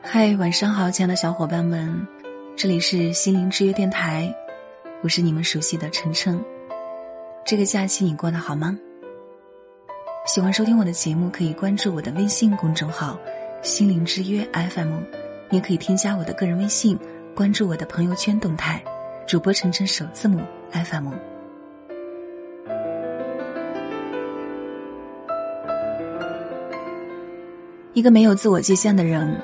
嗨，晚上好，亲爱的小伙伴们，这里是心灵之约电台，我是你们熟悉的晨晨。这个假期你过得好吗？喜欢收听我的节目，可以关注我的微信公众号“心灵之约 FM”，也可以添加我的个人微信，关注我的朋友圈动态，主播晨晨首字母 FM。一个没有自我界限的人。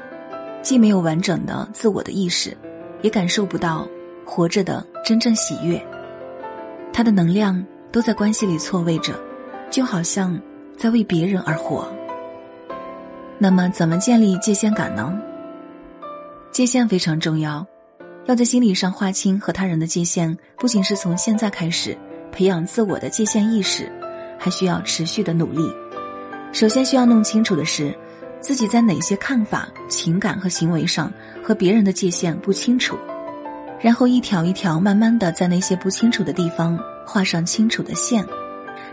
既没有完整的自我的意识，也感受不到活着的真正喜悦。他的能量都在关系里错位着，就好像在为别人而活。那么，怎么建立界限感呢？界限非常重要，要在心理上划清和他人的界限，不仅是从现在开始培养自我的界限意识，还需要持续的努力。首先需要弄清楚的是。自己在哪些看法、情感和行为上和别人的界限不清楚，然后一条一条慢慢的在那些不清楚的地方画上清楚的线。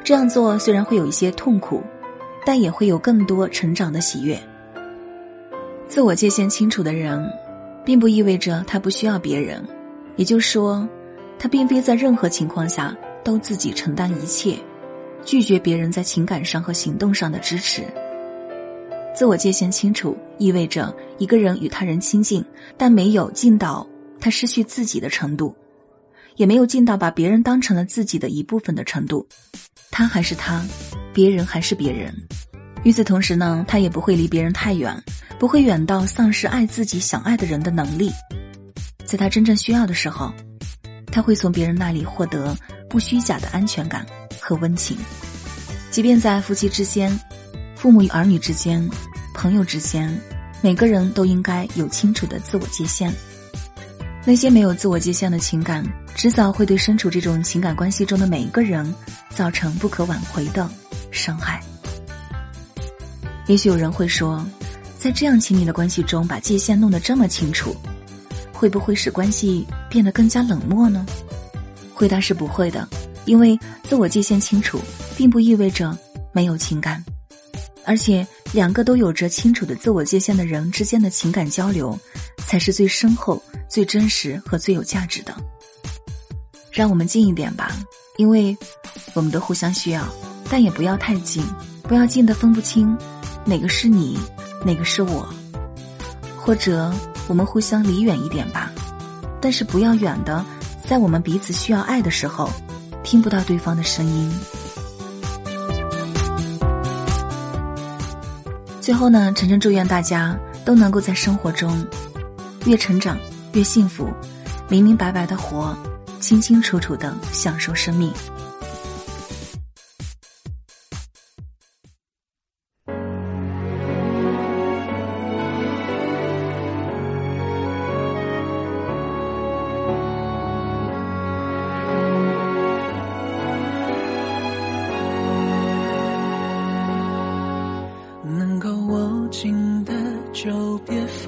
这样做虽然会有一些痛苦，但也会有更多成长的喜悦。自我界限清楚的人，并不意味着他不需要别人，也就是说，他并非在任何情况下都自己承担一切，拒绝别人在情感上和行动上的支持。自我界限清楚，意味着一个人与他人亲近，但没有近到他失去自己的程度，也没有近到把别人当成了自己的一部分的程度。他还是他，别人还是别人。与此同时呢，他也不会离别人太远，不会远到丧失爱自己想爱的人的能力。在他真正需要的时候，他会从别人那里获得不虚假的安全感和温情，即便在夫妻之间。父母与儿女之间，朋友之间，每个人都应该有清楚的自我界限。那些没有自我界限的情感，迟早会对身处这种情感关系中的每一个人造成不可挽回的伤害。也许有人会说，在这样亲密的关系中，把界限弄得这么清楚，会不会使关系变得更加冷漠呢？回答是不会的，因为自我界限清楚，并不意味着没有情感。而且，两个都有着清楚的自我界限的人之间的情感交流，才是最深厚、最真实和最有价值的。让我们近一点吧，因为我们都互相需要，但也不要太近，不要近的分不清哪个是你，哪个是我。或者，我们互相离远一点吧，但是不要远的，在我们彼此需要爱的时候，听不到对方的声音。最后呢，晨晨祝愿大家都能够在生活中越成长越幸福，明明白白的活，清清楚楚的享受生命。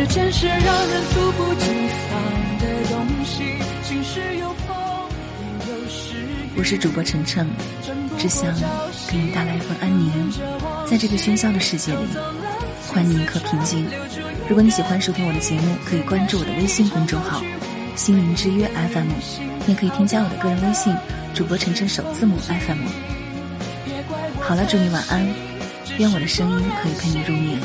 时间是让人猝不及防的东西？晴时有风，阴有时我是主播晨晨，只想给你带来一份安宁。在这个喧嚣的世界里，欢迎一颗平静。如果你喜欢收听我的节目，可以关注我的微信公众号“心灵之约 FM”，也可以添加我的个人微信。主播晨晨首字母 FM。好了，祝你晚安，愿我的声音可以陪你入眠。